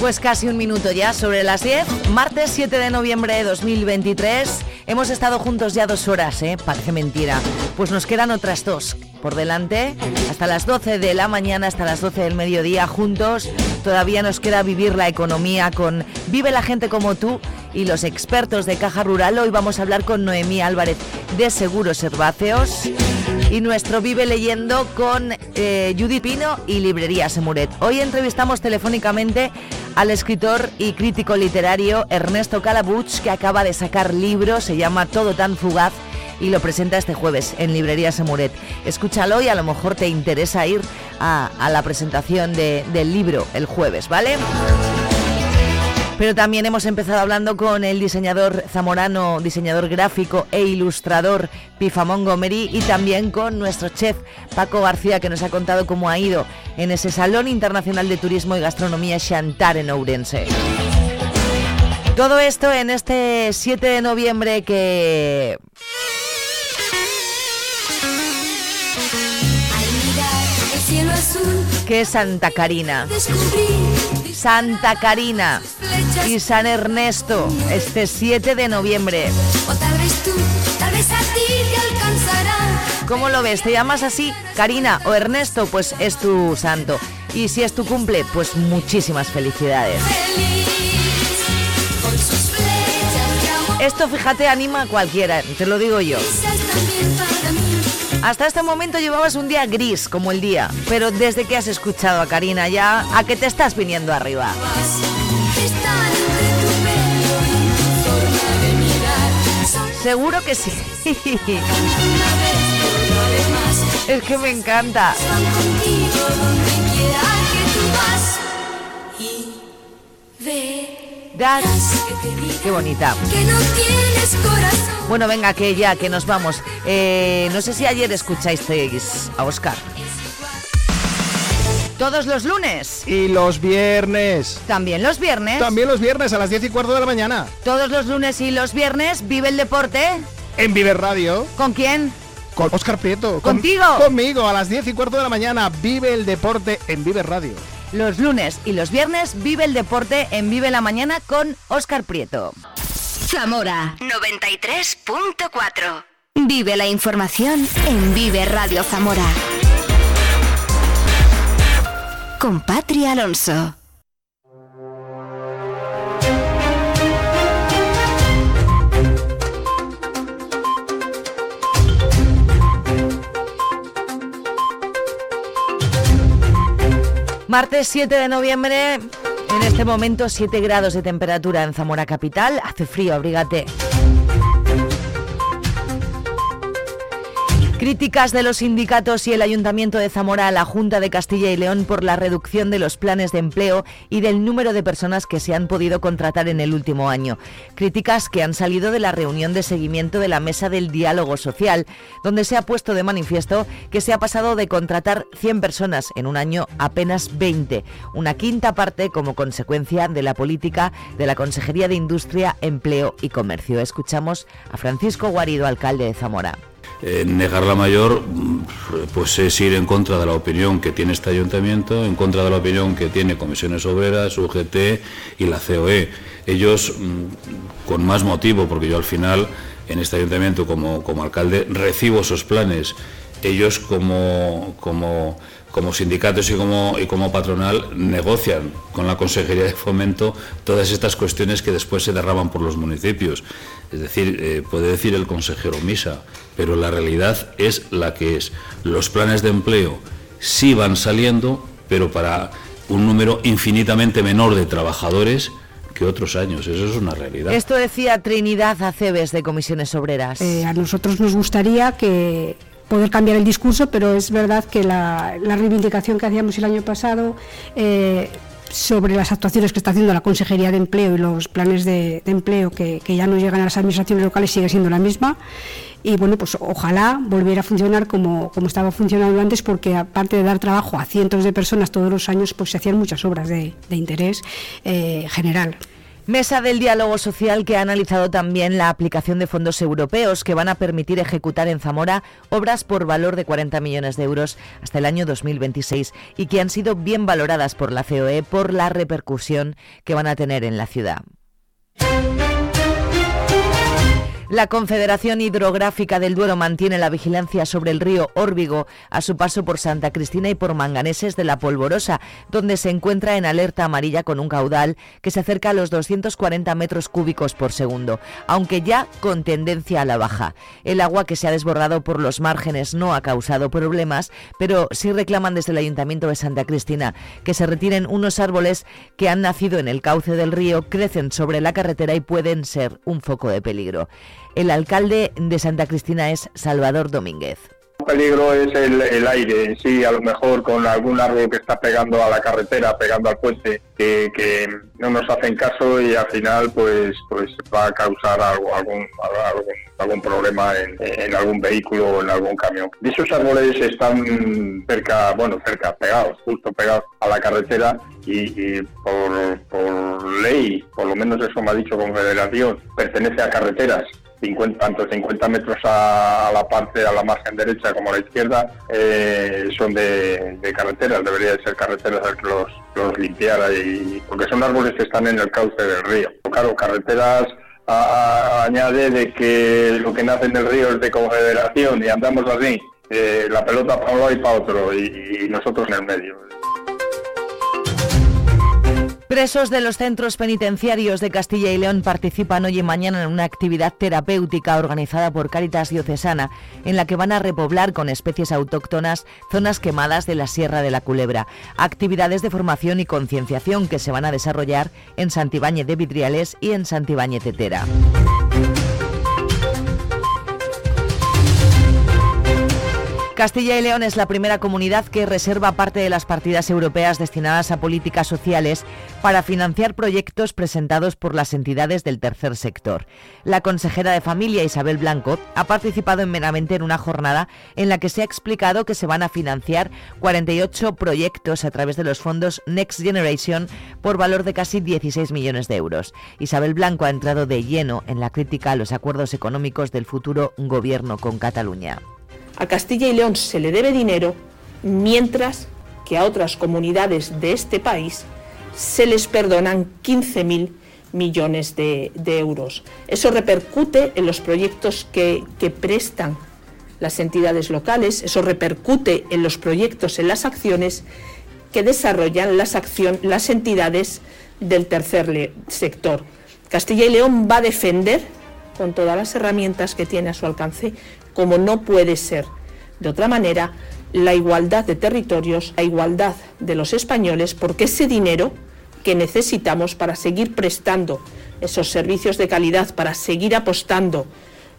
Pues casi un minuto ya sobre las 10, martes 7 de noviembre de 2023. Hemos estado juntos ya dos horas, ¿eh? Parece mentira. Pues nos quedan otras dos por delante, hasta las 12 de la mañana, hasta las 12 del mediodía, juntos. Todavía nos queda vivir la economía con Vive la gente como tú y los expertos de Caja Rural. Hoy vamos a hablar con Noemí Álvarez de Seguros Herbáceos y nuestro Vive leyendo con eh, Judy Pino y Librería Semuret. Hoy entrevistamos telefónicamente al escritor y crítico literario Ernesto Calabuch, que acaba de sacar libro, se llama Todo tan fugaz y lo presenta este jueves en Librería Semuret. Escúchalo y a lo mejor te interesa ir a, la presentación de- del libro el jueves, ¿vale? Pero también hemos empezado hablando con el diseñador zamorano, diseñador gráfico e ilustrador Pifa Montgomery y también con nuestro chef Paco García que nos ha contado cómo ha ido en ese Salón Internacional de Turismo y Gastronomía Chantar en Ourense. Todo esto en este 7 de noviembre que que es Santa Carina. descubrí Santa Carina y San Ernesto este 7 de noviembre. ¿Cómo lo ves? ¿Te llamas así? Karina o Ernesto, pues es tu santo. Y si es tu cumple, pues muchísimas felicidades. Esto, fíjate, anima a cualquiera, te lo digo yo. Hasta este momento llevabas un día gris como el día, pero desde que has escuchado a Karina ya, a que te estás viniendo arriba. Seguro que sí. Es que me encanta. Das. Qué bonita. que no tienes corazón. Bueno, venga, que ya, que nos vamos. Eh, no sé si ayer escuchasteis a Oscar. Todos los lunes, Y los viernes. también los viernes. También los viernes a las 10 y cuarto de la mañana. Todos los lunes y los viernes vive el deporte. En Viver Radio. ¿Con quién? Con Oscar Prieto. Con- ¿Contigo? conmigo a las 10 y cuarto de la mañana. Vive el deporte en Viver Radio. Los lunes y los viernes vive el deporte en Vive la Mañana con Oscar Prieto. Zamora 93.4. Vive la información en Vive Radio Zamora. Con Patri Alonso. Martes 7 de noviembre, en este momento 7 grados de temperatura en Zamora Capital. Hace frío, abrígate. Críticas de los sindicatos y el Ayuntamiento de Zamora a la Junta de Castilla y León por la reducción de los planes de empleo y del número de personas que se han podido contratar en el último año. Críticas que han salido de la reunión de seguimiento de la Mesa del Diálogo Social, donde se ha puesto de manifiesto que se ha pasado de contratar 100 personas en un año a apenas 20, una quinta parte como consecuencia de la política de la Consejería de Industria, Empleo y Comercio. Escuchamos a Francisco Guarido, alcalde de Zamora. Eh, negar la mayor mm, pues es ir en contra de la opinión que tiene este ayuntamiento, en contra de la opinión que tiene Comisiones Obreras, UGT y la COE. Ellos, mm, con más motivo, porque yo al final en este ayuntamiento como, como alcalde recibo esos planes, ellos como, como, como sindicatos y como, y como patronal negocian con la Consejería de Fomento todas estas cuestiones que después se derraman por los municipios. Es decir, eh, puede decir el consejero misa, pero la realidad es la que es. Los planes de empleo sí van saliendo, pero para un número infinitamente menor de trabajadores que otros años. Eso es una realidad. Esto decía Trinidad Aceves de Comisiones Obreras. Eh, a nosotros nos gustaría que poder cambiar el discurso, pero es verdad que la, la reivindicación que hacíamos el año pasado eh, sobre las actuaciones que está haciendo la Consejería de Empleo y los planes de, empleo que, ya no llegan a las administraciones locales sigue siendo la misma y bueno, pues ojalá volviera a funcionar como, como estaba funcionando antes, porque aparte de dar trabajo a cientos de personas todos los años, pues se hacían muchas obras de, de interés eh, general. Mesa del diálogo social que ha analizado también la aplicación de fondos europeos que van a permitir ejecutar en Zamora obras por valor de 40 millones de euros hasta el año 2026 y que han sido bien valoradas por la COE por la repercusión que van a tener en la ciudad. La Confederación Hidrográfica del Duero mantiene la vigilancia sobre el río Órbigo a su paso por Santa Cristina y por Manganeses de la Polvorosa, donde se encuentra en alerta amarilla con un caudal que se acerca a los 240 metros cúbicos por segundo, aunque ya con tendencia a la baja. El agua que se ha desbordado por los márgenes no ha causado problemas, pero sí reclaman desde el Ayuntamiento de Santa Cristina que se retiren unos árboles que han nacido en el cauce del río, crecen sobre la carretera y pueden ser un foco de peligro. El alcalde de Santa Cristina es Salvador Domínguez. El peligro es el, aire en sí, a lo mejor con algún árbol que está pegando a la carretera, pegando al puente, que, no nos hacen caso y al final pues pues va a causar algún, algún, algún problema en, en, algún vehículo o en algún camión. Dichos árboles están cerca, bueno, cerca, pegados, justo pegados a la carretera y, y por, por ley, por lo menos eso me ha dicho Confederación, pertenece a carreteras 50, tanto 50 metros a, la parte, a la margen derecha como a la izquierda, eh, son de, carreteras, debería de ser carreteras el que los, los limpiara, y, porque son árboles que están en el cauce del río. Claro, carreteras añade de que lo que nace en el río es de confederación y andamos así, eh, la pelota para un lado y para otro, y nosotros en el medio. Presos de los centros penitenciarios de Castilla y León participan hoy y mañana en una actividad terapéutica organizada por Cáritas Diocesana, en la que van a repoblar con especies autóctonas zonas quemadas de la Sierra de la Culebra. Actividades de formación y concienciación que se van a desarrollar en Santibáñez de Vidriales y en Santibáñez de Tera. Castilla y León es la primera comunidad que reserva parte de las partidas europeas destinadas a políticas sociales para financiar proyectos presentados por las entidades del tercer sector. La consejera de Familia Isabel Blanco ha participado en Meramente en una jornada en la que se ha explicado que se van a financiar 48 proyectos a través de los fondos Next Generation por valor de casi 16 millones de euros. Isabel Blanco ha entrado de lleno en la crítica a los acuerdos económicos del futuro gobierno con Cataluña. A Castilla y León se le debe dinero, mientras que a otras comunidades de este país se les perdonan 15.000 millones de, euros. Eso repercute en los proyectos que, prestan las entidades locales, eso repercute en los proyectos, en las acciones que desarrollan las, las entidades del tercer sector. Castilla y León va a defender con todas las herramientas que tiene a su alcance como no puede ser. De otra manera, la igualdad de territorios, la igualdad de los españoles, porque ese dinero que necesitamos para seguir prestando esos servicios de calidad, para seguir apostando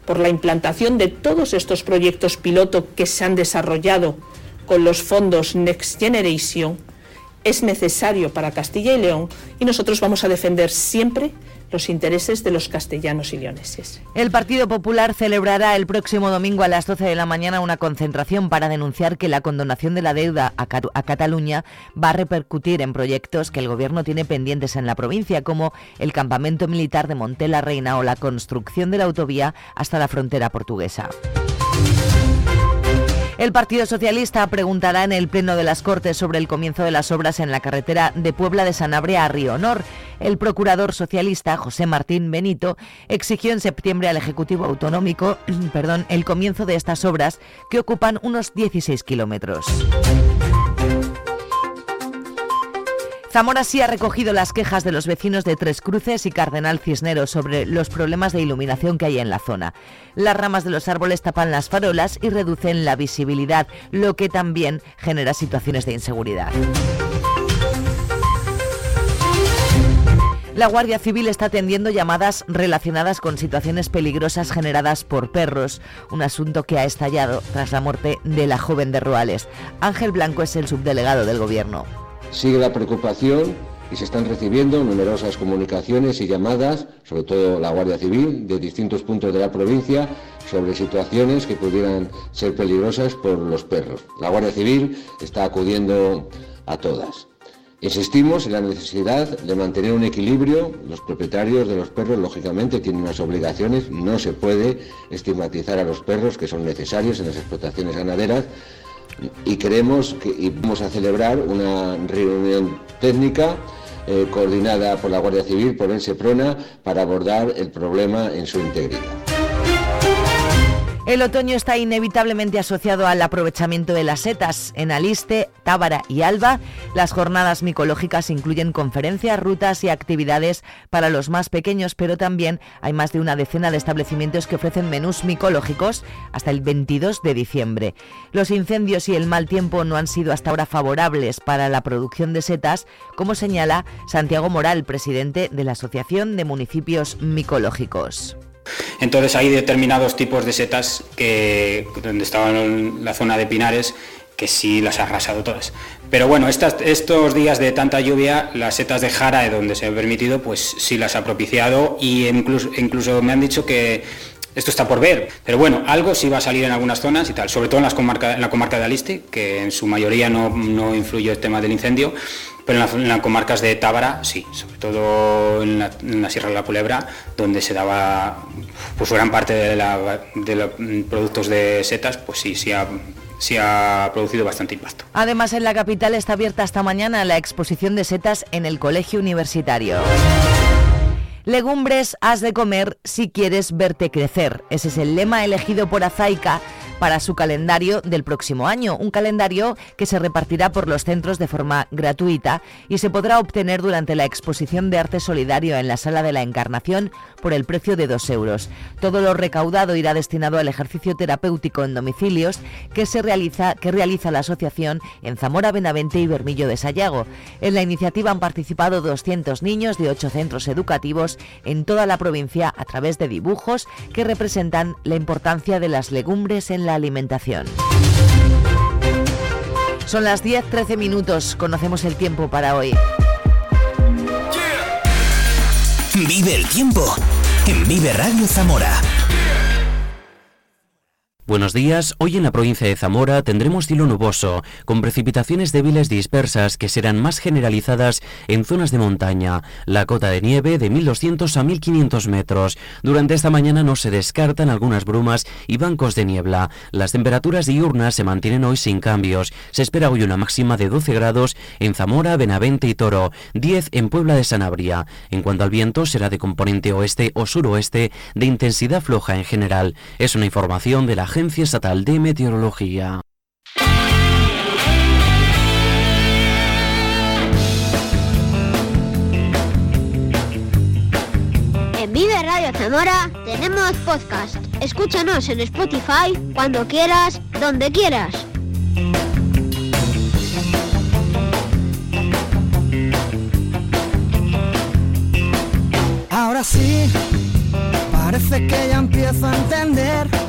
por la implantación de todos estos proyectos piloto que se han desarrollado con los fondos Next Generation, es necesario para Castilla y León y nosotros vamos a defender siempre los intereses de los castellanos y leoneses. El Partido Popular celebrará el próximo domingo a las 12 de la mañana una concentración para denunciar que la condonación de la deuda a, Cat a Cataluña va a repercutir en proyectos que el Gobierno tiene pendientes en la provincia, como el campamento militar de Monte la Reina o la construcción de la autovía hasta la frontera portuguesa. El Partido Socialista preguntará en el Pleno de las Cortes sobre el comienzo de las obras en la carretera de Puebla de Sanabria a Río Honor. El procurador socialista José Martín Benito exigió en septiembre al Ejecutivo Autonómico perdón, el comienzo de estas obras que ocupan unos 16 kilómetros. Zamora sí ha recogido las quejas de los vecinos de Tres Cruces y Cardenal Cisneros sobre los problemas de iluminación que hay en la zona. Las ramas de los árboles tapan las farolas y reducen la visibilidad, lo que también genera situaciones de inseguridad. La Guardia Civil está atendiendo llamadas relacionadas con situaciones peligrosas generadas por perros, un asunto que ha estallado tras la muerte de la joven de Ruales. Ángel Blanco es el subdelegado del Gobierno. Sigue la preocupación y se están recibiendo numerosas comunicaciones y llamadas, sobre todo la Guardia Civil, de distintos puntos de la provincia, sobre situaciones que pudieran ser peligrosas por los perros. La Guardia Civil está acudiendo a todas. Insistimos en la necesidad de mantener un equilibrio. Los propietarios de los perros, lógicamente, tienen unas obligaciones. No se puede estigmatizar a los perros que son necesarios en las explotaciones ganaderas. Y queremos que y vamos a celebrar una reunión técnica eh, coordinada por la Guardia Civil, por el SEPRONA, para abordar el problema en su integridad. El otoño está inevitablemente asociado al aprovechamiento de las setas. En Aliste, Tábara y Alba, las jornadas micológicas incluyen conferencias, rutas y actividades para los más pequeños, pero también hay más de una decena de establecimientos que ofrecen menús micológicos hasta el 22 de diciembre. Los incendios y el mal tiempo no han sido hasta ahora favorables para la producción de setas, como señala Santiago Moral, presidente de la Asociación de Municipios Micológicos. Entonces hay determinados tipos de setas que donde estaban en la zona de Pinares que sí las ha arrasado todas. Pero bueno, estos días de tanta lluvia, las setas de Jara, de donde se ha permitido, pues sí las ha propiciado y incluso, incluso me han dicho que esto está por ver, pero bueno, algo sí va a salir en algunas zonas y tal, sobre todo en, la comarca de Aliste, que en su mayoría no, no influye el tema del incendio, pero en, la- en las comarcas de Tábara sí, sobre todo en la, Sierra de la Culebra, donde se daba pues gran parte de los mm, productos de setas, pues sí, sí ha, sí ha producido bastante impacto. Además, en la capital está abierta hasta mañana la exposición de setas en el Colegio Universitario. Legumbres has de comer si quieres verte crecer. Ese es el lema elegido por Azaica para su calendario del próximo año, un calendario que se repartirá por los centros de forma gratuita y se podrá obtener durante la exposición de arte solidario en la Sala de la Encarnación por el precio de 2 euros. Todo lo recaudado irá destinado al ejercicio terapéutico en domicilios que se realiza que realiza la asociación en Zamora, Benavente y Bermillo de Sayago. En la iniciativa han participado 200 niños de 8 centros educativos en toda la provincia a través de dibujos que representan la importancia de las legumbres en la alimentación. Son las 10-13 minutos, conocemos el tiempo para hoy. Vive el tiempo en Vive Radio Zamora. Buenos días, hoy en la provincia de Zamora tendremos cielo nuboso, con precipitaciones débiles dispersas que serán más generalizadas en zonas de montaña, la cota de nieve de 1200 a 1500 metros. Durante esta mañana no se descartan algunas brumas y bancos de niebla. Las temperaturas diurnas se mantienen hoy sin cambios. Se espera hoy una máxima de 12 grados en Zamora, Benavente y Toro, 10 en Puebla de Sanabria. En cuanto al viento, será de componente oeste o suroeste de intensidad floja en general. Es una información de la Agencia Estatal de Meteorología. En Vive Radio Zamora tenemos podcast. Escúchanos en Spotify cuando quieras, donde quieras. Ahora sí, parece que ya empiezo a entender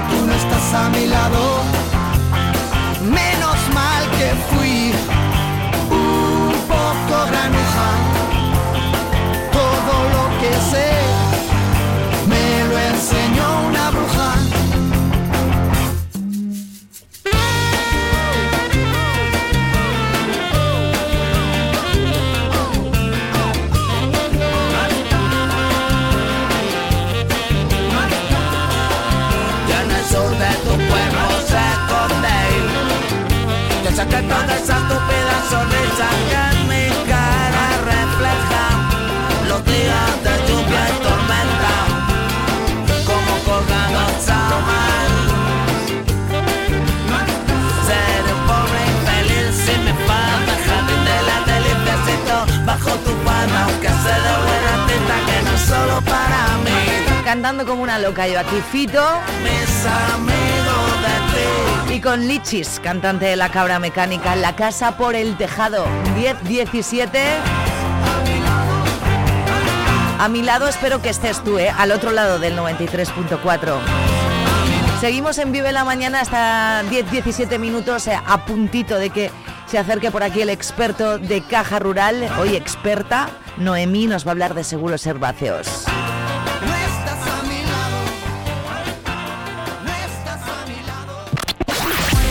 tú no estás a mi lado. Cantando como una loca yo aquí, Fito. Y con Lichis, cantante de La Cabra Mecánica, La Casa por el Tejado, 10-17. A mi lado espero que estés tú, ¿eh? al otro lado del 93.4. Seguimos en Vive la Mañana hasta 10-17 minutos, eh, a puntito de que se acerque por aquí el experto de Caja Rural, hoy experta, Noemí, nos va a hablar de seguros herbáceos.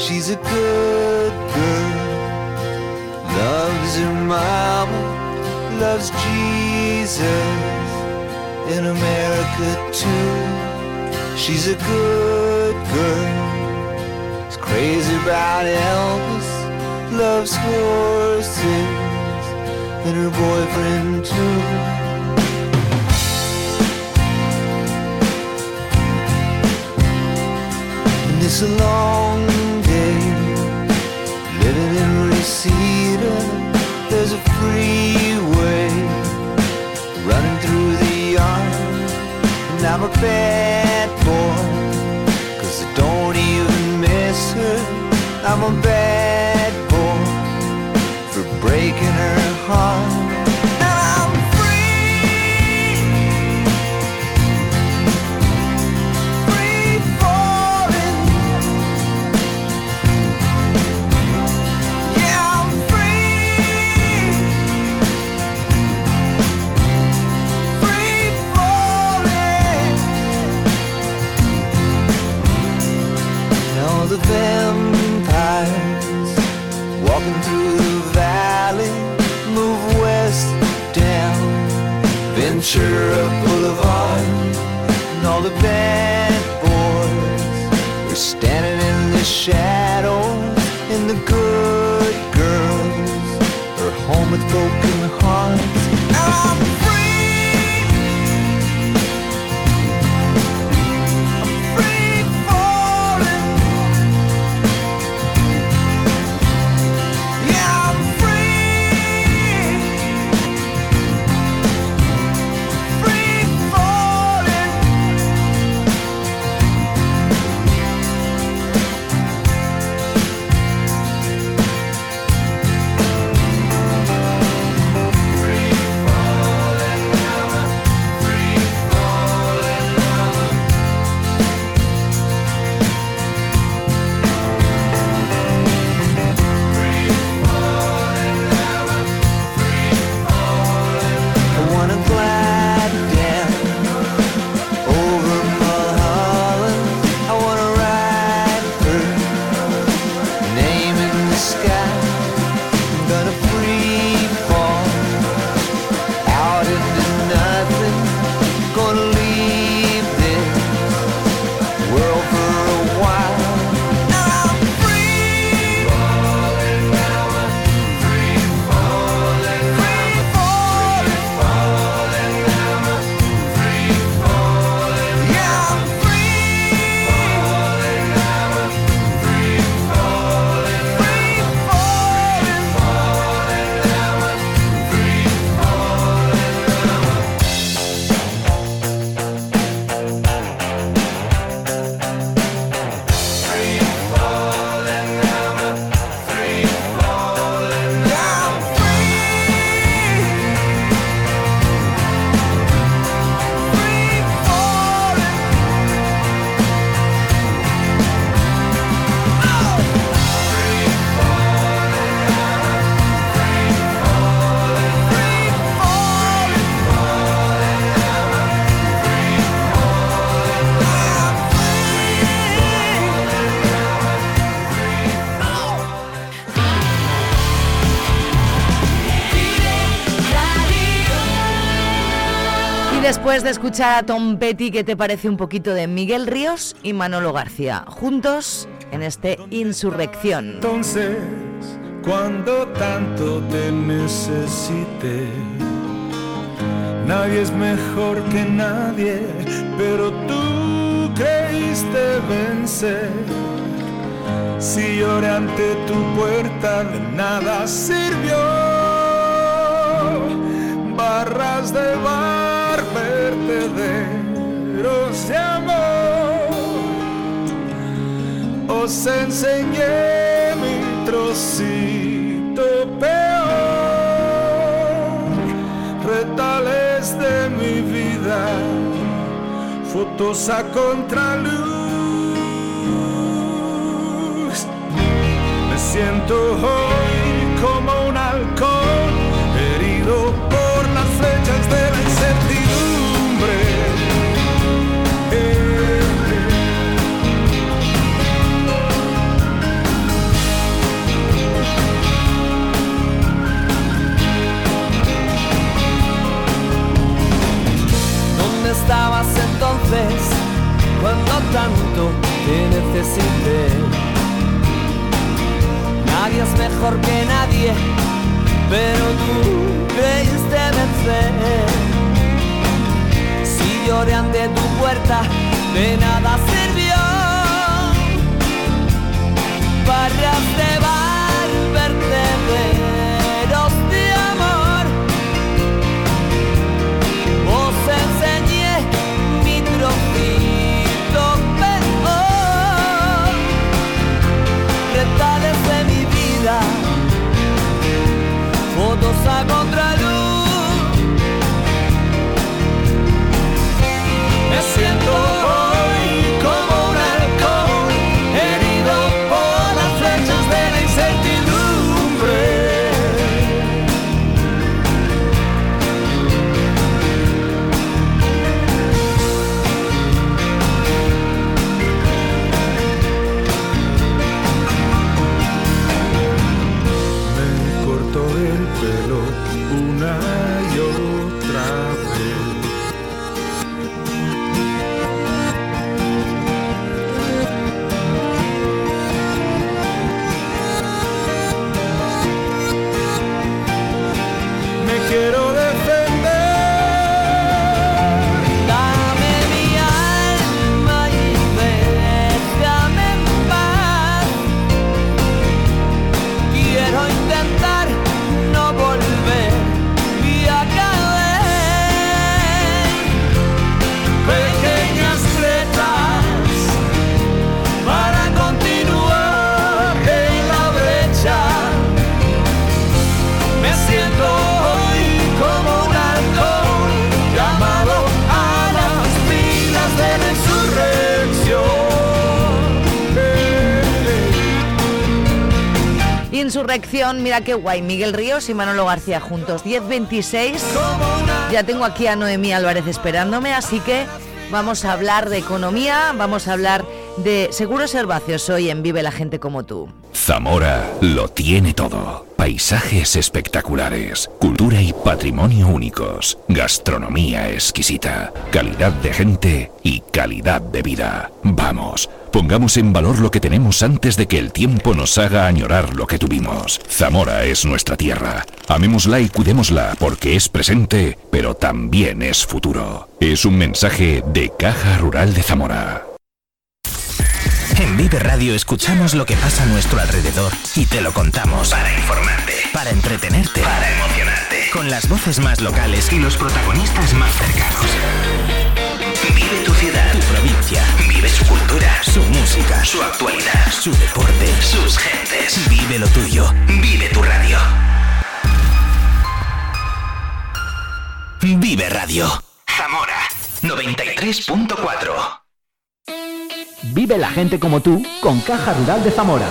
She's a good girl, loves her mama, loves Jesus in America too. She's a good girl, is crazy about Elvis, loves horses and her boyfriend too. And it's a long Reseda. There's a freeway running through the yard. And I'm a bad Ventura Boulevard, and all the bad boys are standing in the shadows, escuchar a Tom Petty, ¿qué te parece un poquito de Miguel Ríos y Manolo García? Juntos en este Insurrección. Entonces, cuando tanto te necesite, nadie es mejor que nadie, pero tú creíste vencer. Si lloré ante tu puerta, de nada sirvió. Enseñé mi trocito peor. Retales de mi vida, fotos a contraluz. Me siento hoy cuando tanto te necesité? Nadie es mejor que nadie, pero tú creíste vencer. Si lloré ante tu puerta, de nada sirvió. Barras de bar, vertederos Mira qué guay. Miguel Ríos y Manolo García juntos. 10.26. Ya tengo aquí a Noemí Álvarez esperándome, así que vamos a hablar de economía, vamos a hablar de seguros herbáceos hoy en Vive la gente como tú. Zamora lo tiene todo. Paisajes espectaculares, cultura y patrimonio únicos, gastronomía exquisita, calidad de gente y calidad de vida. Vamos, pongamos en valor lo que tenemos antes de que el tiempo nos haga añorar lo que tuvimos. Zamora es nuestra tierra. Amémosla y cuidémosla porque es presente, pero también es futuro. Es un mensaje de Caja Rural de Zamora. En Vive Radio escuchamos lo que pasa a nuestro alrededor y te lo contamos. Para informarte, para entretenerte, para emocionarte. Con las voces más locales y los protagonistas más cercanos. Vive tu ciudad, tu provincia. Vive su cultura, su música, su actualidad, su deporte, sus gentes. Vive lo tuyo. Vive tu radio. Vive Radio. Zamora 93.4. Vive la gente como tú con Caja Rural de Zamora.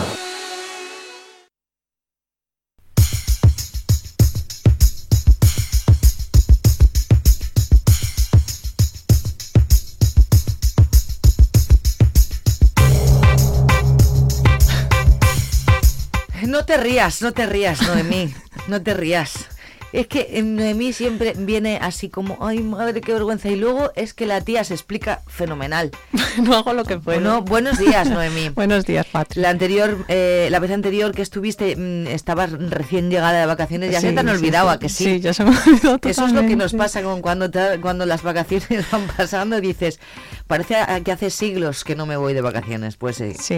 Te rías, no te rías, Noemí. No te rías. Es que en Noemí siempre viene así como, ay madre, qué vergüenza. Y luego es que la tía se explica fenomenal. no hago lo que puedo. Bueno, buenos días, Noemí. Buenos días, Patri. La anterior, eh, la vez anterior que estuviste, mm, estabas recién llegada de vacaciones, ya se te han olvidado, sí. ¿a que sí? Sí, ya se me Eso es lo que nos pasa con cuando, te- cuando las vacaciones van pasando y dices, parece que hace siglos que no me voy de vacaciones. Pues sí. Sí.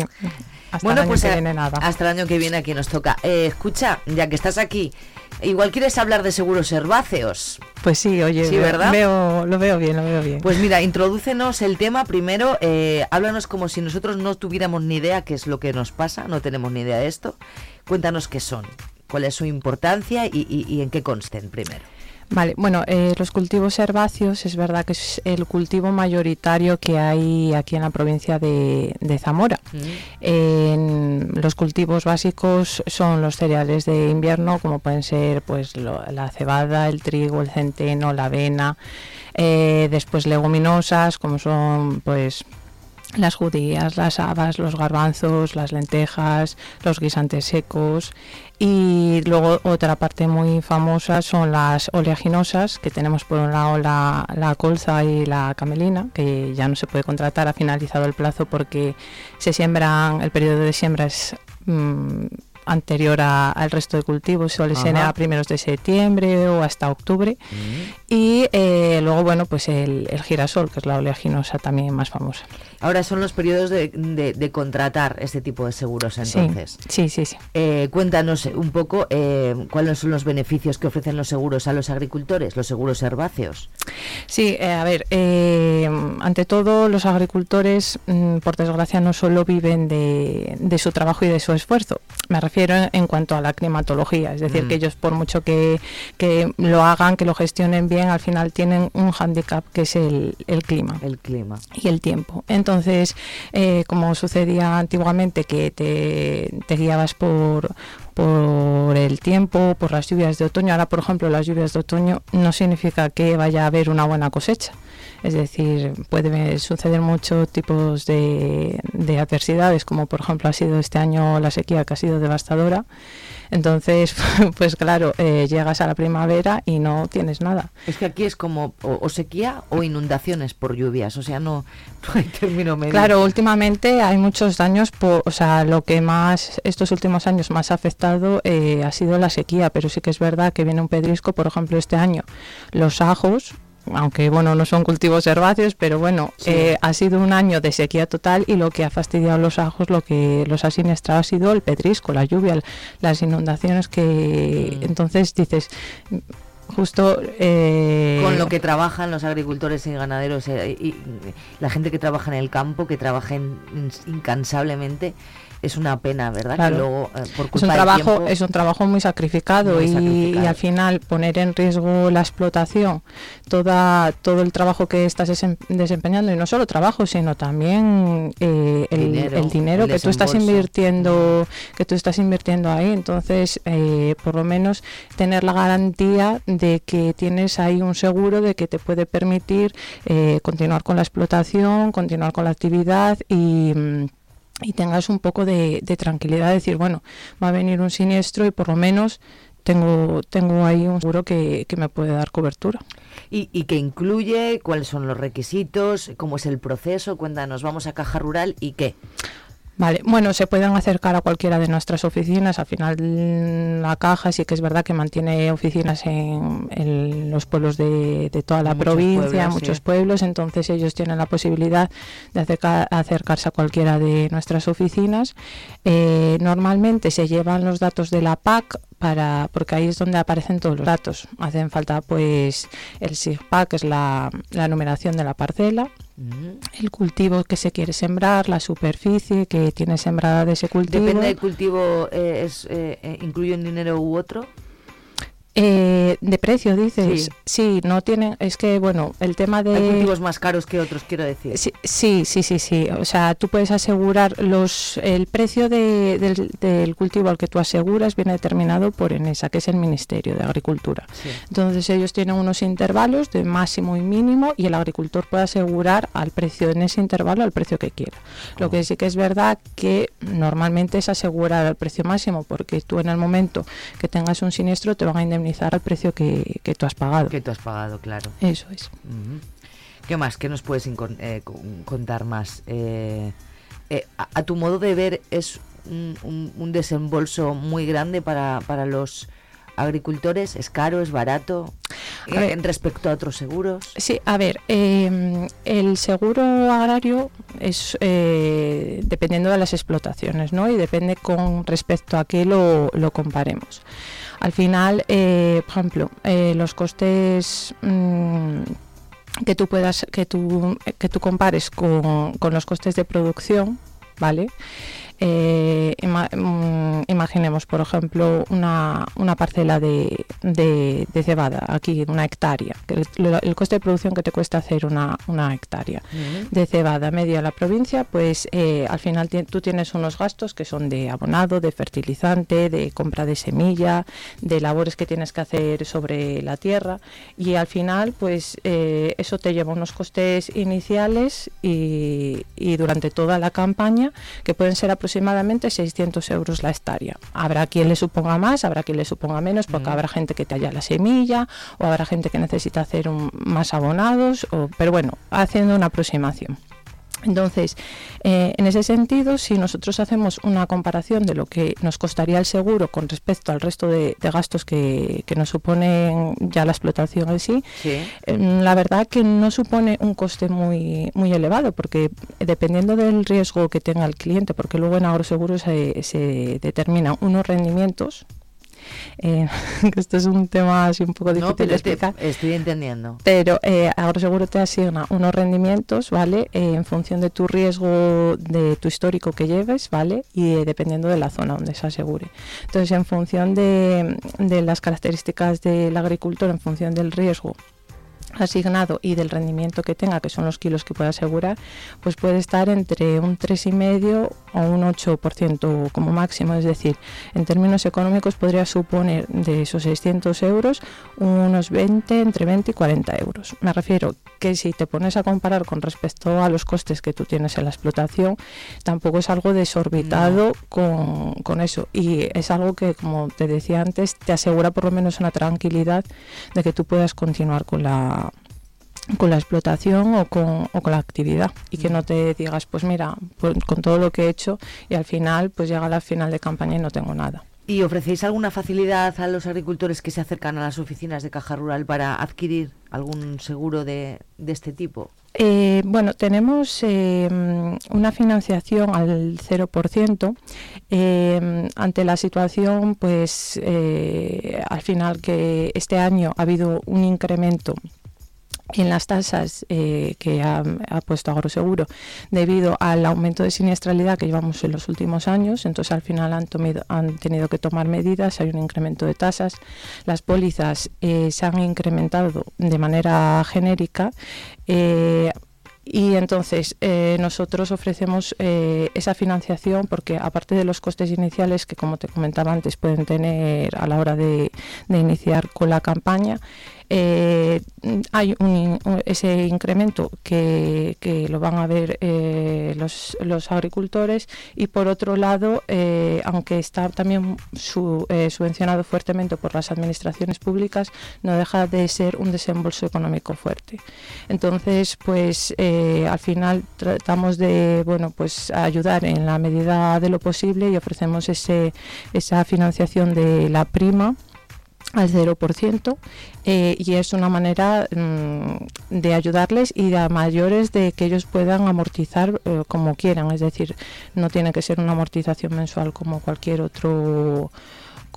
Hasta bueno, el año pues que eh, viene nada. hasta el año que viene aquí nos toca. Eh, escucha, ya que estás aquí, igual quieres hablar de seguros herbáceos. Pues sí, oye, Sí, veo- ¿verdad? Veo, lo veo bien, lo veo bien. Pues mira, introdúcenos el tema primero, eh, háblanos como si nosotros no tuviéramos ni idea qué es lo que nos pasa, no tenemos ni idea de esto. Cuéntanos qué son, cuál es su importancia y, y- y en qué consten primero. Vale, bueno, eh, los cultivos herbáceos es verdad que es el cultivo mayoritario que hay aquí en la provincia de, de Zamora. En los cultivos básicos son los cereales de invierno, como pueden ser pues lo- la cebada, el trigo, el centeno, la avena. Eh, después leguminosas, como son pues las judías, las habas, los garbanzos, las lentejas, los guisantes secos. Y luego otra parte muy famosa son las oleaginosas que tenemos por un lado la, la colza y la camelina que ya no se puede contratar, ha finalizado el plazo porque se siembran, el periodo de siembra es mm, anterior a- al resto de cultivos, suele ser a primeros de septiembre o hasta octubre y eh, luego bueno pues el, el girasol que es la oleaginosa también más famosa. Ahora son los periodos de, de- de contratar este tipo de seguros, entonces. sí, sí, sí. Eh, cuéntanos un poco eh, cuáles son los beneficios que ofrecen los seguros a los agricultores, los seguros herbáceos. Sí, eh, a ver, ante todo los agricultores, mm, por desgracia, no solo viven de, de su trabajo y de su esfuerzo. Me refiero en, cuanto a la climatología, es decir, Mm. que ellos por mucho que, que lo hagan, que lo gestionen bien, al final tienen un hándicap que es el, el clima. El clima. Y el tiempo. Entonces, eh, como sucedía antiguamente, que te, te guiabas por por el tiempo, por las lluvias de otoño. Ahora, por ejemplo, las lluvias de otoño no significa que vaya a haber una buena cosecha. Es decir, puede suceder muchos tipos de, de adversidades, como por ejemplo ha sido este año la sequía, que ha sido devastadora. Entonces, pues claro, eh, llegas a la primavera y no tienes nada. Es que aquí es como o, o sequía o inundaciones por lluvias, o sea, no, no hay término medio. Claro, últimamente hay muchos daños, por, o sea, lo que más estos últimos años más ha afectado eh, ha sido la sequía, pero sí que es verdad que viene un pedrisco, por ejemplo, este año los ajos, aunque bueno, no son cultivos herbáceos, pero bueno, Sí. eh, ha sido un año de sequía total y lo que ha fastidiado los ajos, lo que los ha siniestrado ha sido el pedrisco, la lluvia, las inundaciones que Mm. entonces dices justo eh, Con lo que trabajan los agricultores y ganaderos eh, y, y la gente que trabaja en el campo, que trabaja in- incansablemente, es una pena, ¿verdad? Claro. Que luego, eh, por es un trabajo tiempo- es un trabajo muy sacrificado, Muy y, sacrificado. y al final poner en riesgo la explotación toda todo el trabajo que estás desem- desempeñando y no solo trabajo sino también eh, el, Dinero, el dinero el que tú estás invirtiendo que tú estás invirtiendo ahí entonces eh, por lo menos tener la garantía de que tienes ahí un seguro de que te puede permitir eh, continuar con la explotación continuar con la actividad y mm, y tengas un poco de, tranquilidad, de decir, bueno, va a venir un siniestro y por lo menos tengo, tengo ahí un seguro que, que me puede dar cobertura. y, y que incluye cuáles son los requisitos, cómo es el proceso, cuéntanos, vamos a Caja Rural y qué. Vale, bueno, se pueden acercar a cualquiera de nuestras oficinas. Al final, mm, la caja sí que es verdad que mantiene oficinas en, en los pueblos de, de toda la Muchos provincia, pueblos, muchos sí. pueblos. Entonces, ellos tienen la posibilidad de acerca- acercarse a cualquiera de nuestras oficinas. Eh, normalmente se llevan los datos de la PAC para porque ahí es donde aparecen todos los datos. Hacen falta, pues, el SIGPAC, que es la, la numeración de la parcela el cultivo que se quiere sembrar, la superficie que tiene sembrada de ese cultivo. Depende del cultivo, eh, es, eh, eh, incluye un dinero u otro. Eh, de precio, dices. Sí. Sí. no tienen. Es que, bueno, el tema de. Hay cultivos más caros que otros, quiero decir. Sí, sí, sí, sí, sí. O sea, tú puedes asegurar los el precio de- del, del cultivo al que tú aseguras viene determinado por ENESA, que es el Ministerio de Agricultura. Entonces ellos tienen unos intervalos de máximo y mínimo y el agricultor puede asegurar al precio en ese intervalo al precio que quiera. Lo que sí que es verdad que normalmente es asegurar al precio máximo porque tú en el momento que tengas un siniestro te van a indemnizar indemnizar al precio que, que tú has pagado. Que tú has pagado, claro. Eso es. ¿Qué más? ¿Qué nos puedes eh, con- contar más? Eh, eh, a, a tu modo de ver, ¿es un, un- un desembolso muy grande para, para los agricultores? ¿Es caro? ¿Es barato? Eh, ver. en respecto a otros seguros. Sí, a ver, eh, el seguro agrario es eh, dependiendo de las explotaciones, ¿no? Y depende con respecto a qué lo, lo comparemos. Al final, eh, por ejemplo, eh, los costes mm, que tú puedas, que tú, que tú compares con, con los costes de producción, ¿vale? Eh, ima- mm, imaginemos, por ejemplo, una, una parcela de, de- de cebada, aquí, una hectárea, que el, el coste de producción que te cuesta hacer una, una hectárea de cebada media en la provincia, pues eh, al final tú tienes unos gastos que son de abonado, de fertilizante, de compra de semilla, de labores que tienes que hacer sobre la tierra y al final pues eh, eso te lleva unos costes iniciales y, y durante toda la campaña que pueden ser aproximadamente 600 euros la hectárea. Habrá quien le suponga más, habrá quien le suponga menos porque habrá gente que te halla la semilla o habrá gente que necesita hacer un- más abonados, o, pero bueno, haciendo una aproximación. Entonces, eh, en ese sentido, si nosotros hacemos una comparación de lo que nos costaría el seguro con respecto al resto de, de gastos que, que nos suponen ya la explotación en sí, eh, la verdad que no supone un coste muy, muy elevado, porque dependiendo del riesgo que tenga el cliente, porque luego en agroseguro se, se determinan unos rendimientos, eh, esto es un tema así un poco difícil No, pero de te- explicar. estoy entendiendo. Pero eh, Agroseguro te asigna unos rendimientos, ¿vale? Eh, en función de tu riesgo, de tu histórico que lleves, ¿vale? Y eh, dependiendo de la zona donde se asegure. Entonces, en función de, de las características del agricultor, en función del riesgo asignado y del rendimiento que tenga, que son los kilos que puede asegurar, pues puede estar entre un 3,5 o un 8% como máximo. Es decir, en términos económicos podría suponer de esos 600 euros unos 20, entre 20 y 40 euros. Me refiero que si te pones a comparar con respecto a los costes que tú tienes en la explotación, tampoco es algo desorbitado con, con eso. Y es algo que, como te decía antes, te asegura por lo menos una tranquilidad de que tú puedas continuar con la con la explotación o con, o con la actividad. Y que no te digas pues mira pues, con todo lo que he hecho y al final pues llega la final de campaña y no tengo nada. ¿Y ofrecéis alguna facilidad a los agricultores que se acercan a las oficinas de Caja Rural para adquirir algún seguro de, de este tipo? Eh, bueno, tenemos eh, mm, una financiación al 0% eh, ante la situación, pues eh, al final que este año ha habido un incremento en las tasas eh, que ha, ha puesto Agroseguro debido al aumento de siniestralidad que llevamos en los últimos años. Entonces, al final han, tenido que tomar medidas, hay un incremento de tasas. Las pólizas eh, se han incrementado de manera genérica. eh, y entonces eh, nosotros ofrecemos eh, esa financiación porque aparte de los costes iniciales que como te comentaba antes pueden tener a la hora de iniciar con la campaña, eh, hay un un- ese incremento que, lo van a ver eh, los, los agricultores y por otro lado, eh, aunque está también su- subvencionado fuertemente por las administraciones públicas, no deja de ser un desembolso económico fuerte. Entonces, pues al final tratamos de bueno, pues ayudar en la medida de lo posible y ofrecemos ese, esa financiación de la prima al 0% eh, y es una manera mm, de ayudarles y a mayores de que ellos puedan amortizar eh, como quieran, es decir, no tiene que ser una amortización mensual como cualquier otro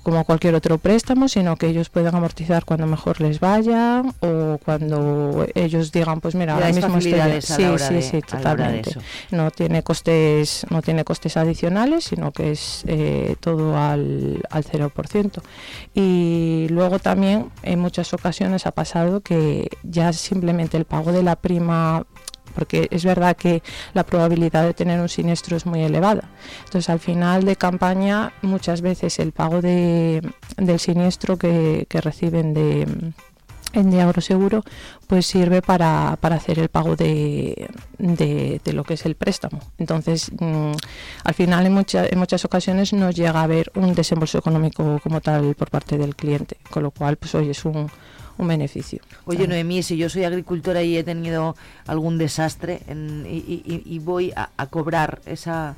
como cualquier otro préstamo, sino que ellos puedan amortizar cuando mejor les vaya o cuando ellos digan, pues mira, ahora mismo estoy a sí, la hora sí, de- sí, a la hora de totalmente. No tiene costes, no tiene costes adicionales, sino que es eh, todo al, al 0%. Y luego también en muchas ocasiones ha pasado que ya simplemente el pago de la prima porque es verdad que la probabilidad de tener un siniestro es muy elevada. Entonces, al final de campaña, muchas veces el pago de, del siniestro que, que reciben de en de agroseguro pues sirve para, para hacer el pago de, de, lo que es el préstamo. Entonces, mm, al final en, mucha- en muchas ocasiones no llega a haber un desembolso económico como tal por parte del cliente, con lo cual pues hoy es un, un beneficio. Oye, Noemí, si yo soy agricultora y he tenido algún desastre en- y, y- y- y voy a, a cobrar esa,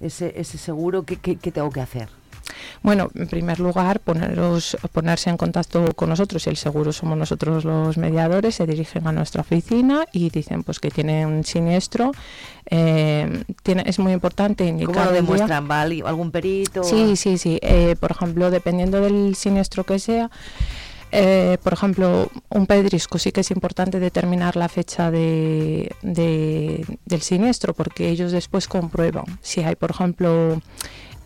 ese, ese seguro, ¿qué, qué- qué tengo que hacer? Bueno, en primer lugar, poneros, ponerse en contacto con nosotros, y el seguro somos nosotros los mediadores, se dirigen a nuestra oficina y dicen pues que tienen un siniestro. eh, tiene, es muy importante indicar ¿Cómo lo demuestran? ¿Va ali- algún perito? Sí, sí, sí. Eh, por ejemplo, dependiendo del siniestro que sea, eh, por ejemplo, un pedrisco sí que es importante determinar la fecha de, de- del siniestro porque ellos después comprueban si hay, por ejemplo,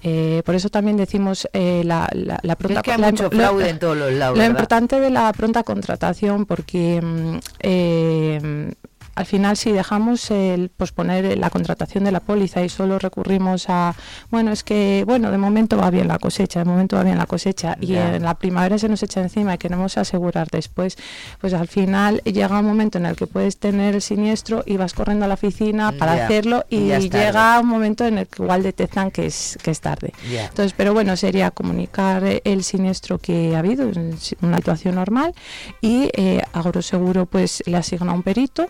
eh, por eso también decimos eh, la, la, la pronta que hay la- mucho lo- fraude en todos los lados, Lo ¿verdad? importante de la pronta contratación porque mm, eh, al final si dejamos el posponer la contratación de la póliza y solo recurrimos a bueno es que bueno de momento va bien la cosecha de momento va bien la cosecha y en la primavera se nos echa encima y queremos asegurar después pues al final llega un momento en el que puedes tener el siniestro y vas corriendo a la oficina para hacerlo y llega un momento en el que igual detectan que es que es tarde. Entonces, pero bueno, sería comunicar el siniestro que ha habido, una situación normal, y eh, Agroseguro pues le asigna un perito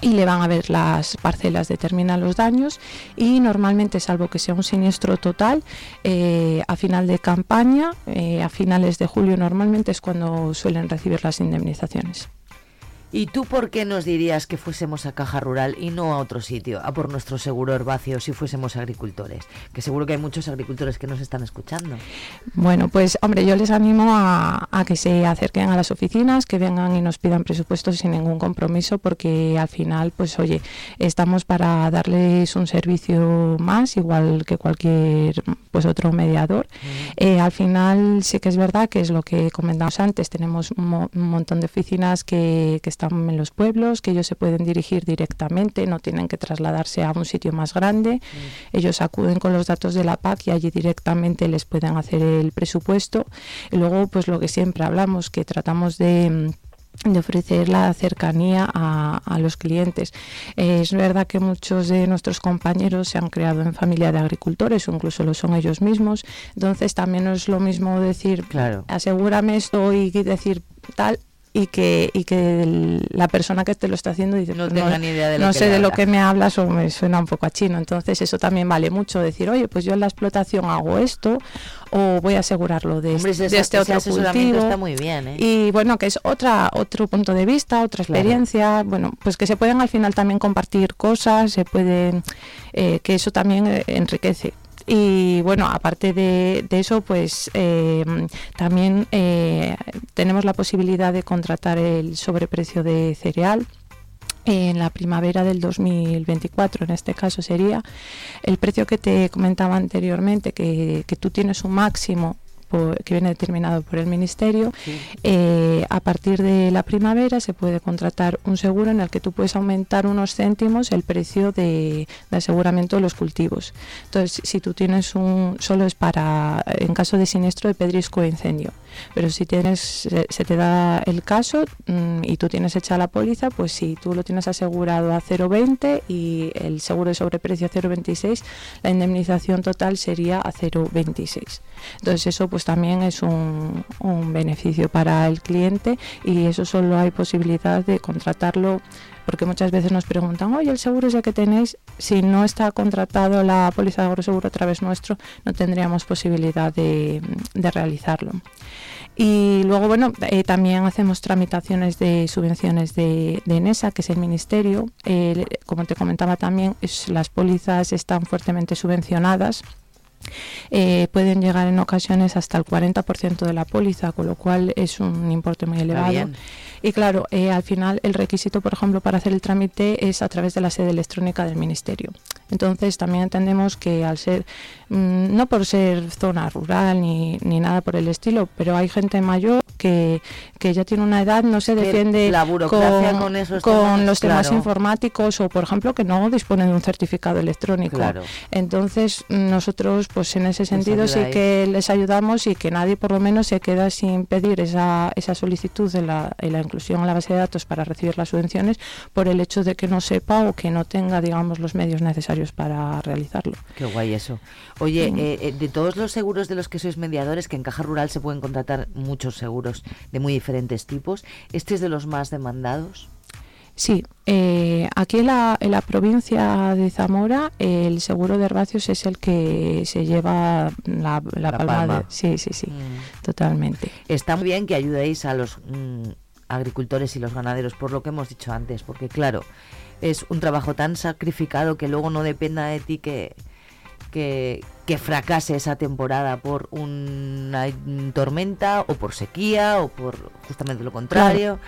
y le van a ver las parcelas, determinan los daños y normalmente, salvo que sea un siniestro total, eh, a final de campaña, eh, a finales de julio normalmente es cuando suelen recibir las indemnizaciones. ¿Y tú por qué nos dirías que fuésemos a Caja Rural y no a otro sitio, a por nuestro seguro herbáceo si fuésemos agricultores? Que seguro que hay muchos agricultores que nos están escuchando. Bueno, pues hombre, yo les animo a, a que se acerquen a las oficinas, que vengan y nos pidan presupuestos sin ningún compromiso, porque al final, pues oye, estamos para darles un servicio más, igual que cualquier pues otro mediador. Eh, al final sí que es verdad que es lo que comentamos antes, tenemos un, mo- un montón de oficinas que, que están en los pueblos, que ellos se pueden dirigir directamente, no tienen que trasladarse a un sitio más grande. Ellos acuden con los datos de la PAC y allí directamente les pueden hacer el presupuesto. Y luego, pues lo que siempre hablamos, que tratamos de mm, de ofrecer la cercanía a, a los clientes. Eh, es verdad que muchos de nuestros compañeros se han creado en familia de agricultores o incluso lo son ellos mismos, entonces también no es lo mismo decir, asegúrame esto y decir tal y que, y que el- la persona que te lo está haciendo dice, No "Pues tenga ni idea de lo no que sé de lo habla". que me hablas o me suena un poco a chino. Entonces eso también vale mucho, decir, oye, pues yo en la explotación hago esto o voy a asegurarlo de, Hombre, este- ese- de este otro asesoramiento cultivo. está muy bien, ¿eh? Y bueno, que es otra otro punto de vista, otra Claro. experiencia, bueno, pues que se pueden al final también compartir cosas, se pueden, eh, que eso también eh, enriquece. Y bueno, aparte de, eso, pues eh, también eh, tenemos la posibilidad de contratar el sobreprecio de cereal en la primavera del 2024, en este caso sería. El precio que te comentaba anteriormente, que, que tú tienes un máximo por- que viene determinado por el Ministerio. Eh, a partir de la primavera se puede contratar un seguro en el que tú puedes aumentar unos céntimos el precio de, de aseguramiento de los cultivos. Entonces, si tú tienes un, solo es para, en caso de siniestro de pedrisco o incendio, pero si tienes, se, te da el caso mm, y tú tienes hecha la póliza, pues si tú lo tienes asegurado a 0,20 y el seguro de sobreprecio a 0,26, la indemnización total sería a 0,26. Entonces eso pues también es un, beneficio para el cliente y eso solo hay posibilidad de contratarlo porque muchas veces nos preguntan, oye, el seguro ese que tenéis, si no está contratado la póliza de agroseguro a través nuestro, no tendríamos posibilidad de realizarlo. Y luego, bueno, eh, también hacemos tramitaciones de subvenciones de, de ENESA, que es el ministerio. Eh, como te comentaba también, es- las pólizas están fuertemente subvencionadas. Eh, pueden llegar en ocasiones hasta el 40% de la póliza, con lo cual es un importe muy elevado. bien. Y claro, eh, al final el requisito, por ejemplo, para hacer el trámite es a través de la sede electrónica del Ministerio. Entonces también entendemos que al ser, mm, no por ser zona rural ni, ni nada por el estilo, pero hay gente mayor que, que ya tiene una edad, no se defiende la burocracia con esos temas, los temas claro. informáticos o, por ejemplo, que no disponen de un certificado electrónico. Claro. Entonces, nosotros, pues en ese sentido, sí que les ayudamos y que nadie, por lo menos, se queda sin pedir esa, esa solicitud de la, de la inclusión en la base de datos para recibir las subvenciones por el hecho de que no sepa o que no tenga, digamos, los medios necesarios para realizarlo. Qué guay eso. Oye, Mm. eh, eh, de todos los seguros de los que sois mediadores, que en Caja Rural se pueden contratar muchos seguros de muy diferentes tipos, ¿este es de los más demandados? Sí, eh, aquí en la, en la provincia de Zamora el seguro de herbacios es el que se lleva la, la palma, palma. de... Sí, sí, sí, totalmente. Está muy bien que ayudéis a los mm, agricultores y los ganaderos, por lo que hemos dicho antes, porque claro, es un trabajo tan sacrificado que luego no dependa de ti que, que, que fracase esa temporada por una tormenta o por sequía o por justamente lo contrario.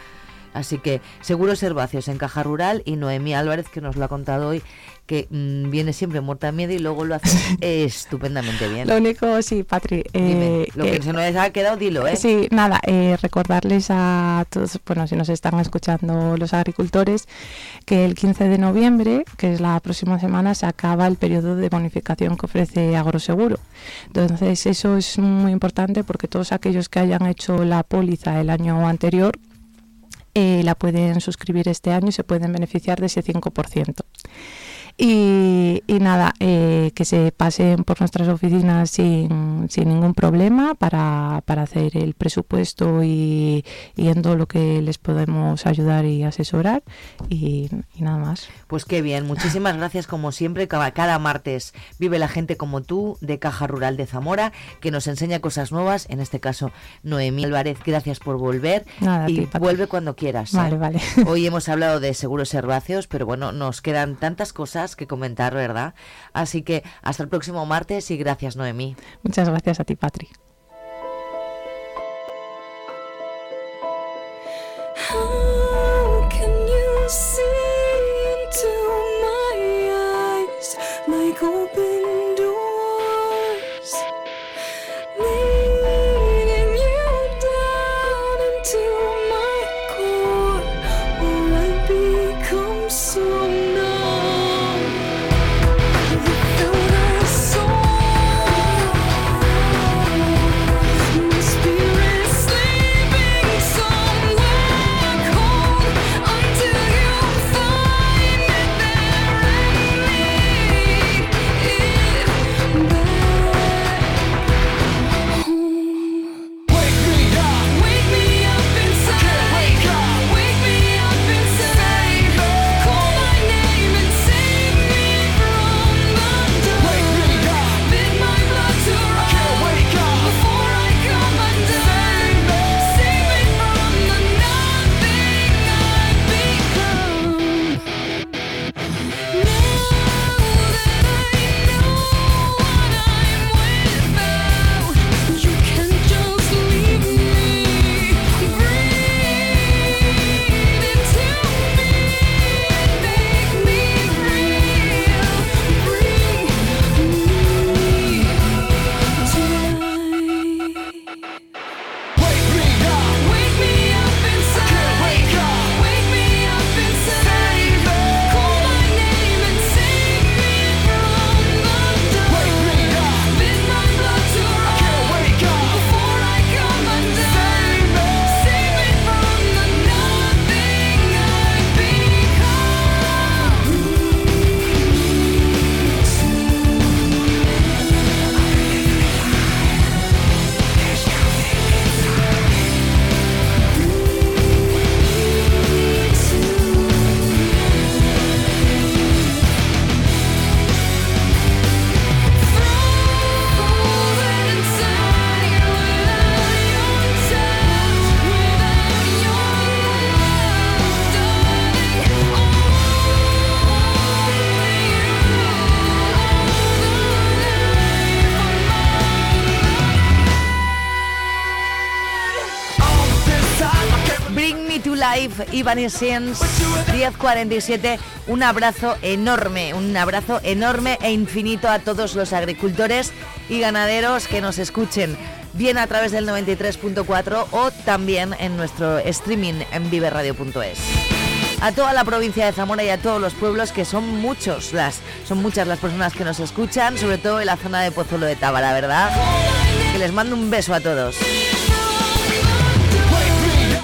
Así que seguros herbáceos en Caja Rural y Noemí Álvarez, que nos lo ha contado hoy, que mm, viene siempre muerta de miedo y luego lo hace estupendamente bien. Lo único, sí, Patri. Dime, eh, lo que eh, se nos ha quedado, dilo, ¿eh? Sí, nada, eh, recordarles a todos, bueno, si nos están escuchando los agricultores, que el 15 de noviembre, que es la próxima semana, se acaba el periodo de bonificación que ofrece Agroseguro. Entonces, eso es muy importante porque todos aquellos que hayan hecho la póliza el año anterior, eh, la pueden suscribir este año y se pueden beneficiar de ese 5%. Y, y nada, eh, que se pasen por nuestras oficinas sin, sin ningún problema para, para hacer el presupuesto y, y en todo lo que les podemos ayudar y asesorar y, y nada más. Pues qué bien, muchísimas gracias como siempre. Cada, cada martes vive la gente como tú de Caja Rural de Zamora, que nos enseña cosas nuevas. En este caso, Noemí Álvarez, gracias por volver. Nada, y vuelve cuando quieras. ¿eh? Vale. Hoy hemos hablado de seguros herbáceos, pero bueno, nos quedan tantas cosas que comentar, ¿verdad? Así que hasta el próximo martes y gracias, Noemí. Muchas gracias a ti, Patri. Evanescence, 1047. Un abrazo enorme, un abrazo enorme e infinito a todos los agricultores y ganaderos que nos escuchen bien a través del 93.4 o también en nuestro streaming en viverradio.es. A toda la provincia de Zamora y a todos los pueblos que son muchos las son muchas las personas que nos escuchan, sobre todo en la zona de Pozuelo de Tábara, ¿verdad? Que les mando un beso a todos.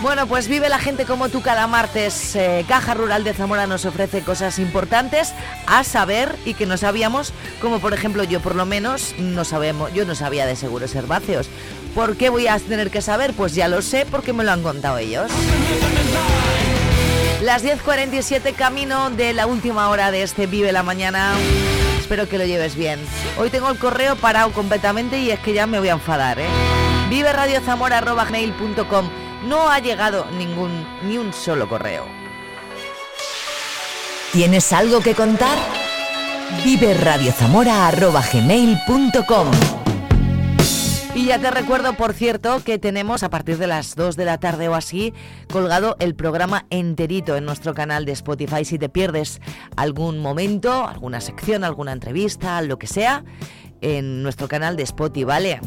Bueno, pues vive la gente como tú cada martes. Eh, Caja Rural de Zamora nos ofrece cosas importantes a saber y que no sabíamos, como por ejemplo yo por lo menos no sabemos, yo no sabía de seguros herbáceos. ¿Por qué voy a tener que saber? Pues ya lo sé porque me lo han contado ellos. Las 10.47 camino de la última hora de este Vive la Mañana. Espero que lo lleves bien. Hoy tengo el correo parado completamente y es que ya me voy a enfadar, ¿eh? Vive radiozamora.com. No ha llegado ningún, ni un solo correo. ¿Tienes algo que contar? Vive Y ya te recuerdo, por cierto, que tenemos a partir de las 2 de la tarde o así colgado el programa enterito en nuestro canal de Spotify. Si te pierdes algún momento, alguna sección, alguna entrevista, lo que sea, en nuestro canal de Spotify, ¿vale?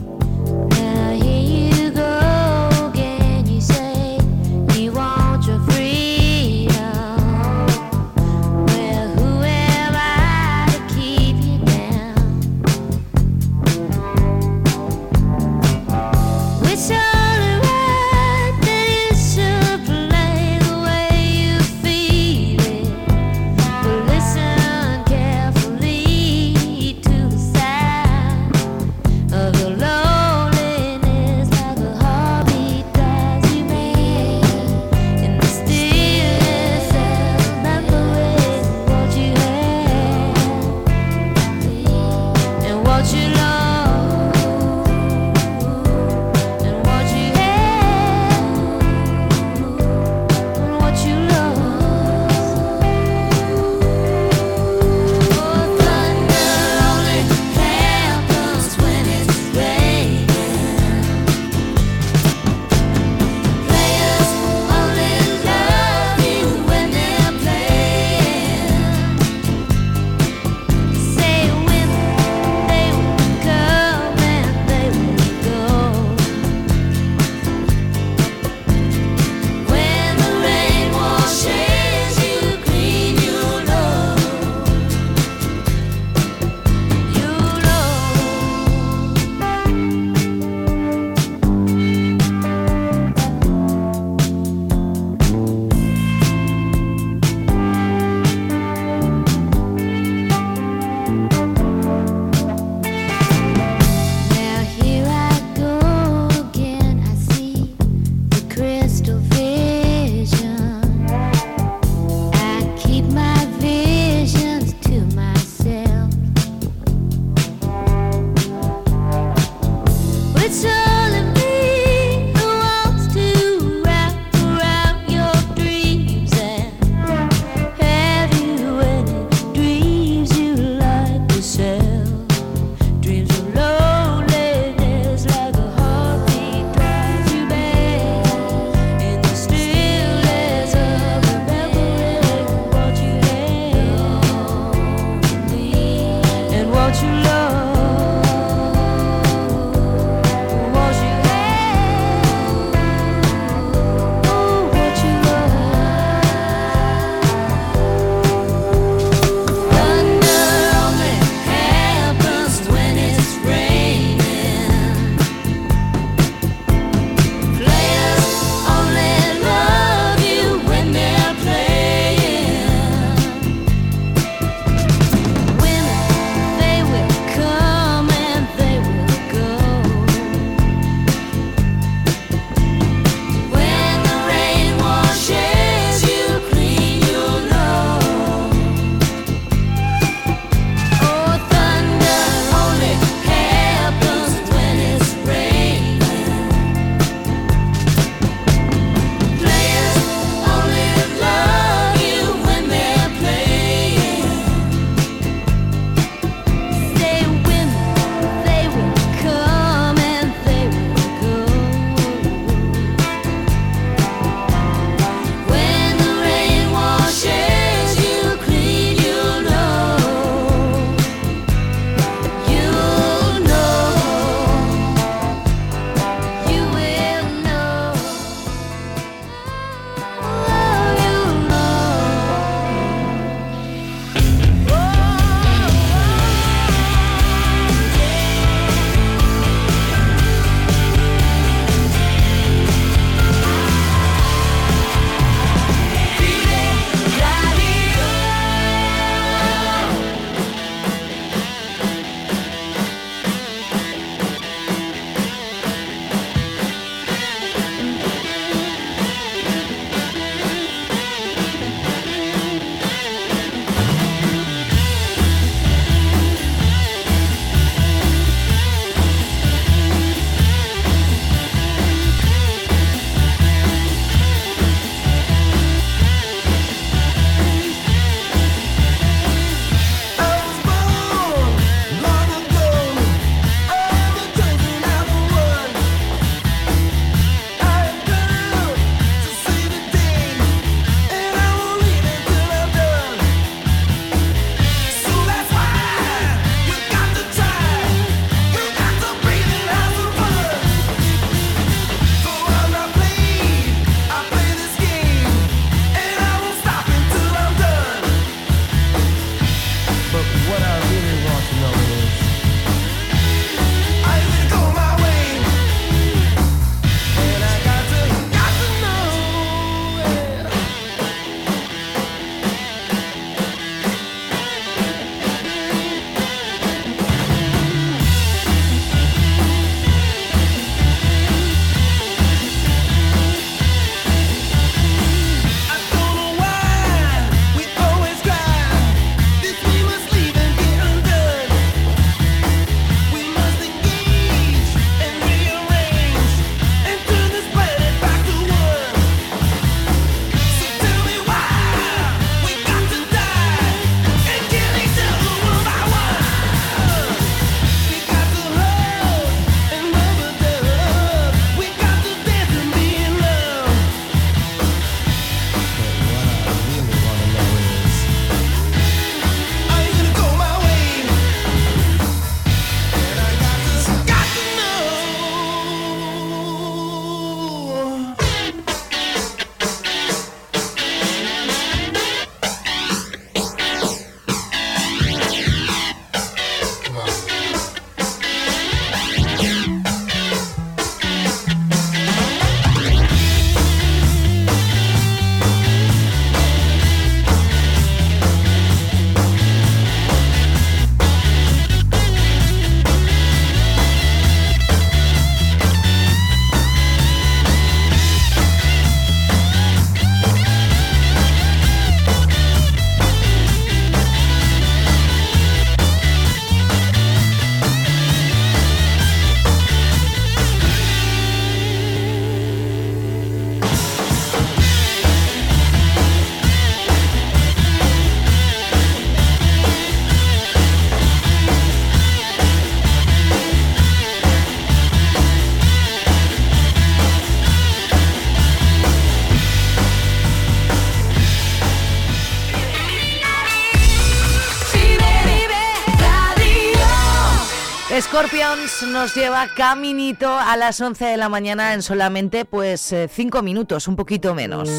Nos lleva caminito a las 11 de la mañana en solamente pues 5 minutos, un poquito menos.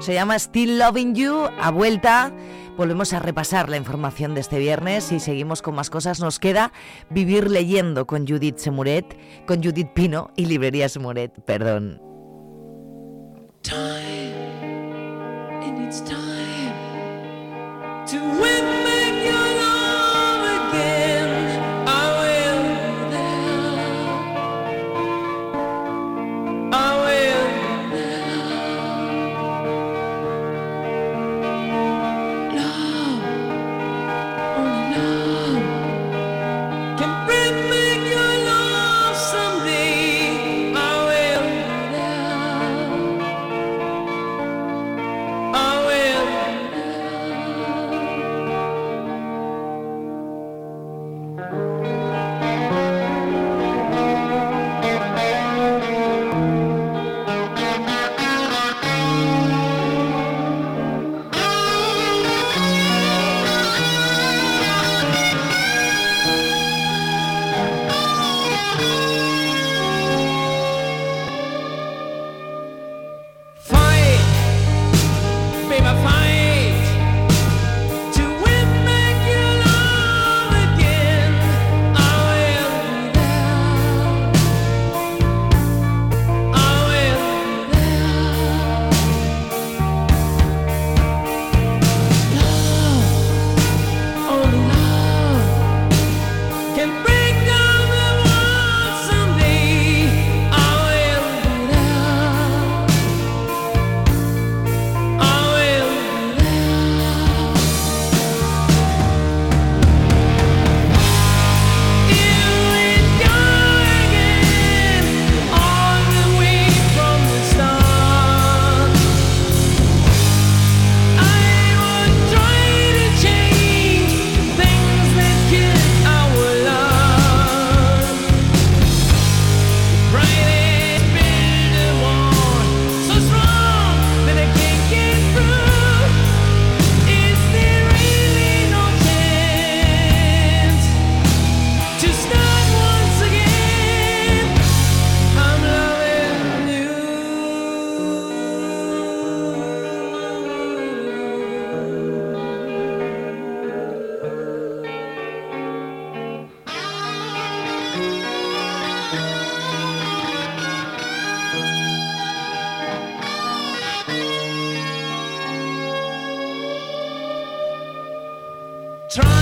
Se llama Still Loving You, a vuelta. Volvemos a repasar la información de este viernes y seguimos con más cosas. Nos queda vivir leyendo con Judith Semuret, con Judith Pino y Librerías Semuret, perdón. trying.